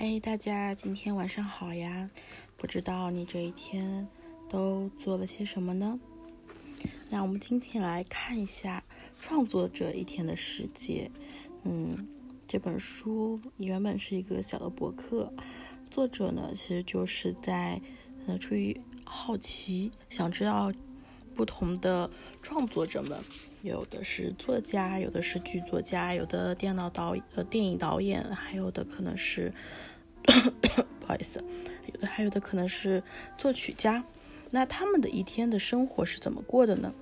嗨，大家今天晚上好呀！不知道你这一天都做了些什么呢？那我们今天来看一下创作者一天的世界。嗯，这本书原本是一个小的博客，作者呢其实就是在呃出于好奇，想知道不同的创作者们，有的是作家，有的是剧作家，有的电脑导呃电影导演，还有的可能是。不好意思，有的还有的可能是作曲家，那他们的一天的生活是怎么过的呢？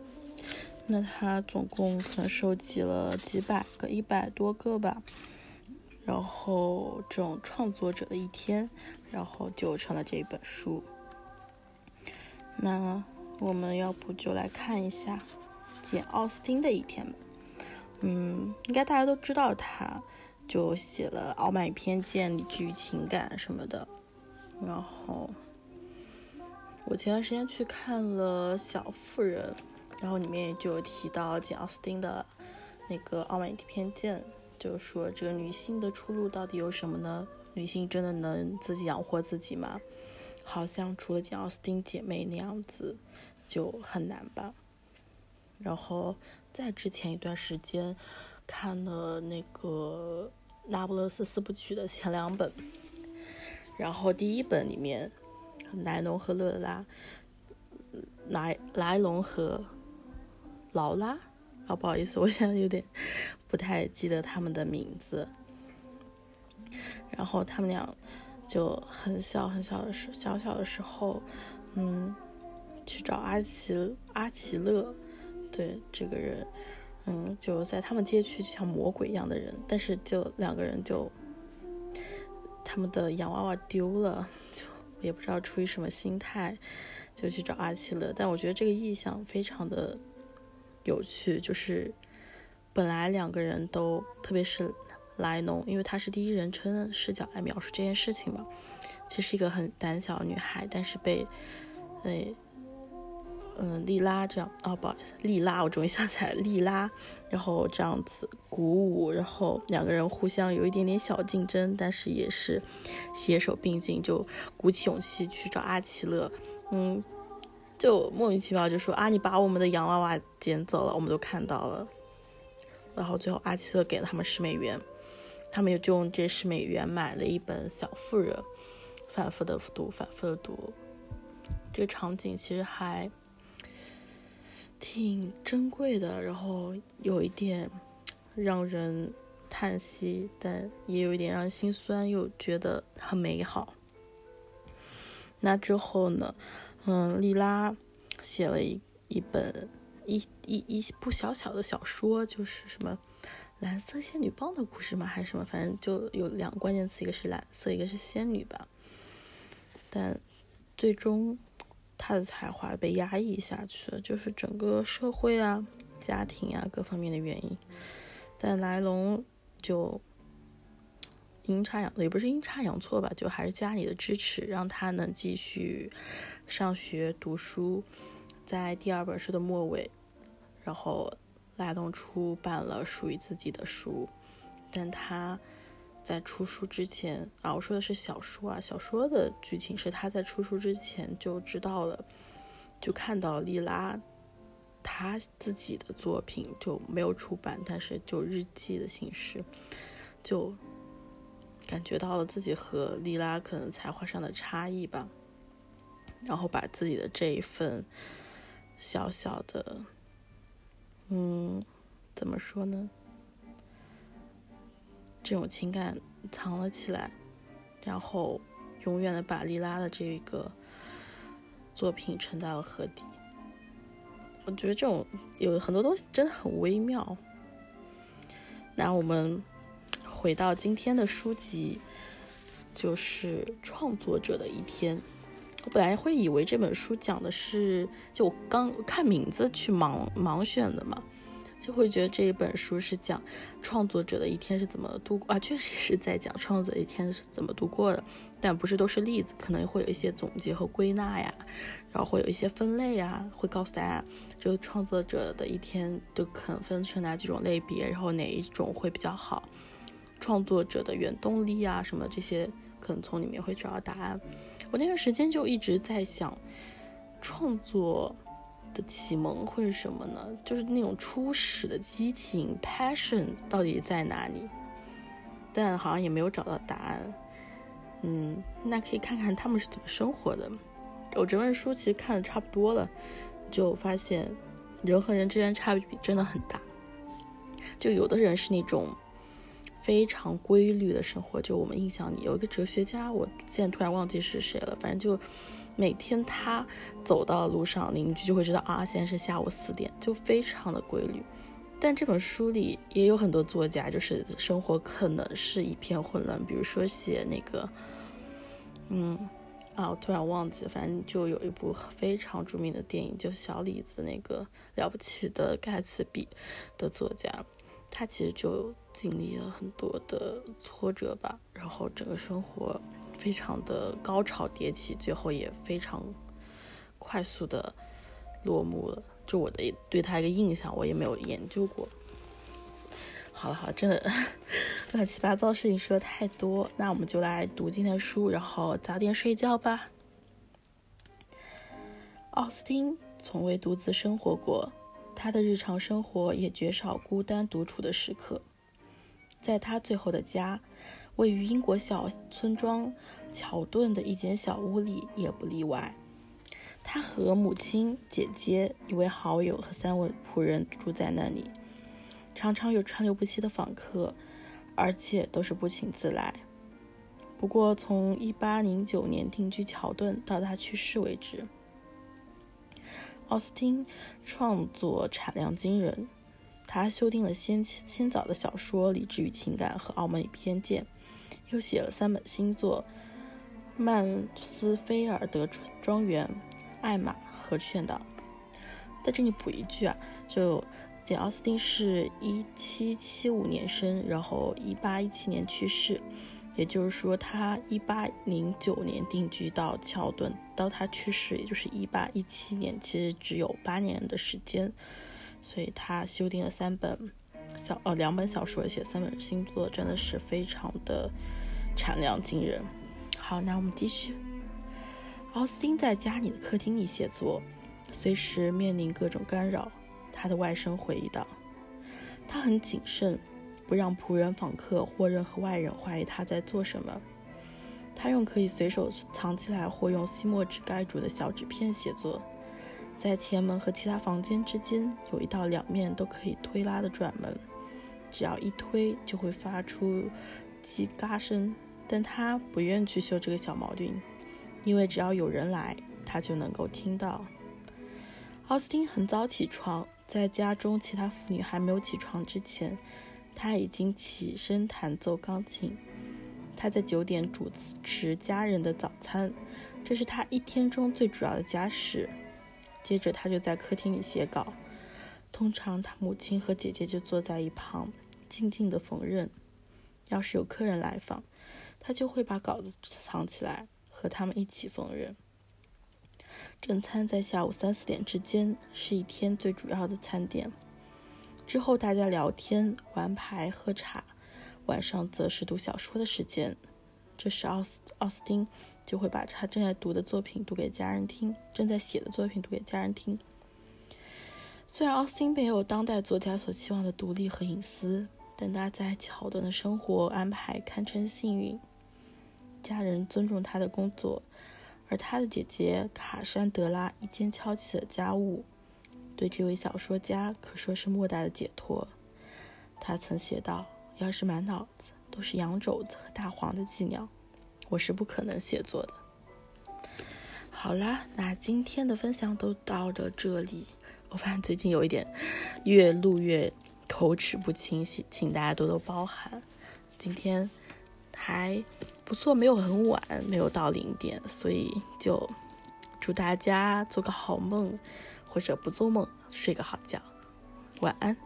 那他总共可能收集了几百个，一百多个吧。然后这种创作者的一天，然后就成了这一本书。那我们要不就来看一下简·奥斯汀的一天吧。嗯，应该大家都知道他。就写了《傲慢与偏见》《理智与情感》什么的，然后我前段时间去看了《小妇人》，然后里面就提到简奥斯汀的那个《傲慢与偏见》，就是说这个女性的出路到底有什么呢？女性真的能自己养活自己吗？好像除了简奥斯汀姐妹那样子就很难吧。然后在之前一段时间。看了那个《那不勒斯四部曲》的前两本，然后第一本里面，莱农和乐拉，莱莱龙和劳拉，啊不好意思，我现在有点不太记得他们的名字。然后他们俩就很小很小的时小小的时候，嗯，去找阿奇阿奇勒，对这个人。嗯，就在他们街区，就像魔鬼一样的人，但是就两个人就，他们的洋娃娃丢了，就也不知道出于什么心态，就去找阿奇勒。但我觉得这个意象非常的有趣，就是本来两个人都，特别是莱农，因为他是第一人称视角来描述这件事情嘛，其实一个很胆小女孩，但是被，哎。嗯，莉拉这样啊，不好意思，莉拉，我终于想起来，莉拉，然后这样子鼓舞，然后两个人互相有一点点小竞争，但是也是携手并进，就鼓起勇气去找阿奇勒，嗯，就莫名其妙就说啊，你把我们的洋娃娃捡走了，我们都看到了，然后最后阿奇勒给了他们十美元，他们也就用这十美元买了一本《小妇人》，反复的读，反复的读，这个场景其实还。挺珍贵的，然后有一点让人叹息，但也有一点让人心酸，又觉得很美好。那之后呢？嗯，莉拉写了一一本一一一部小小的小说，就是什么蓝色仙女棒的故事嘛？还是什么？反正就有两个关键词，一个是蓝色，一个是仙女吧。但最终。他的才华被压抑下去了，就是整个社会啊、家庭啊各方面的原因。但来龙就阴差阳也不是阴差阳错吧，就还是家里的支持，让他能继续上学读书。在第二本书的末尾，然后来龙出版了属于自己的书，但他。在出书之前啊，我说的是小说啊。小说的剧情是他在出书之前就知道了，就看到莉拉他自己的作品就没有出版，但是就日记的形式，就感觉到了自己和莉拉可能才华上的差异吧。然后把自己的这一份小小的，嗯，怎么说呢？这种情感藏了起来，然后永远的把莉拉的这个作品沉到了河底。我觉得这种有很多东西真的很微妙。那我们回到今天的书籍，就是创作者的一天。我本来会以为这本书讲的是，就我刚看名字去盲盲选的嘛。就会觉得这一本书是讲创作者的一天是怎么度过啊，确实是在讲创作者一天是怎么度过的，但不是都是例子，可能会有一些总结和归纳呀，然后会有一些分类呀，会告诉大家就创作者的一天都可能分成哪几种类别，然后哪一种会比较好，创作者的原动力啊什么这些可能从里面会找到答案。我那段时间就一直在想，创作的启蒙会是什么呢？就是那种初始的激情 passion 到底在哪里？但好像也没有找到答案。嗯，那可以看看他们是怎么生活的。我这本书其实看的差不多了，就发现人和人之间差别真的很大。就有的人是那种非常规律的生活，就我们印象里有一个哲学家，我现在突然忘记是谁了。反正就每天他走到路上，邻居就会知道啊，现在是下午四点，就非常的规律。但这本书里也有很多作家，就是生活可能是一片混乱，比如说写那个，嗯。啊，我突然忘记，反正就有一部非常著名的电影，就小李子那个了不起的盖茨比的作家，他其实就经历了很多的挫折吧，然后整个生活非常的高潮迭起，最后也非常快速的落幕了。就我的对他一个印象，我也没有研究过。好了好了，真的乱七八糟事情说的太多，那我们就来读今天的书，然后早点睡觉吧。奥斯汀从未独自生活过，他的日常生活也绝少孤单独处的时刻。在他最后的家，位于英国小村庄乔顿的一间小屋里，也不例外。他和母亲、姐姐、一位好友和三位仆人住在那里。常常有川流不息的访客，而且都是不请自来。不过，从1809年定居乔顿到他去世为止，奥斯汀创作产量惊人。他修订了先先早的小说《理智与情感》和《傲慢与偏见》，又写了三本新作《曼斯菲尔德庄园》《艾玛》和《劝导》。在这里补一句啊，就。简·奥斯汀是一七七五年生，然后一八一七年去世，也就是说，他一八零九年定居到乔顿，到他去世，也就是一八一七年，其实只有八年的时间。所以他修订了三本小呃两本小说，写三本新作，真的是非常的产量惊人。好，那我们继续。奥斯汀在家里的客厅里写作，随时面临各种干扰。他的外甥回忆道：“他很谨慎，不让仆人、访客或任何外人怀疑他在做什么。他用可以随手藏起来或用吸墨纸盖住的小纸片写作。在前门和其他房间之间有一道两面都可以推拉的转门，只要一推就会发出叽嘎声。但他不愿去修这个小毛病，因为只要有人来，他就能够听到。”奥斯汀很早起床。在家中，其他妇女还没有起床之前，他已经起身弹奏钢琴。他在九点主持家人的早餐，这是他一天中最主要的家事。接着，他就在客厅里写稿。通常，他母亲和姐姐就坐在一旁，静静的缝纫。要是有客人来访，他就会把稿子藏起来，和他们一起缝纫。正餐在下午三四点之间是一天最主要的餐点，之后大家聊天、玩牌、喝茶，晚上则是读小说的时间。这时奥斯奥斯汀就会把他正在读的作品读给家人听，正在写的作品读给家人听。虽然奥斯汀没有当代作家所期望的独立和隐私，但他在乔顿的生活安排堪称幸运，家人尊重他的工作。而他的姐姐卡珊德拉一肩挑起了家务，对这位小说家可说是莫大的解脱。他曾写道：“要是满脑子都是羊肘子和大黄的伎俩，我是不可能写作的。”好啦，那今天的分享都到了这里。我发现最近有一点越录越口齿不清晰，请大家多多包涵。今天还。不错，没有很晚，没有到零点，所以就祝大家做个好梦，或者不做梦，睡个好觉，晚安。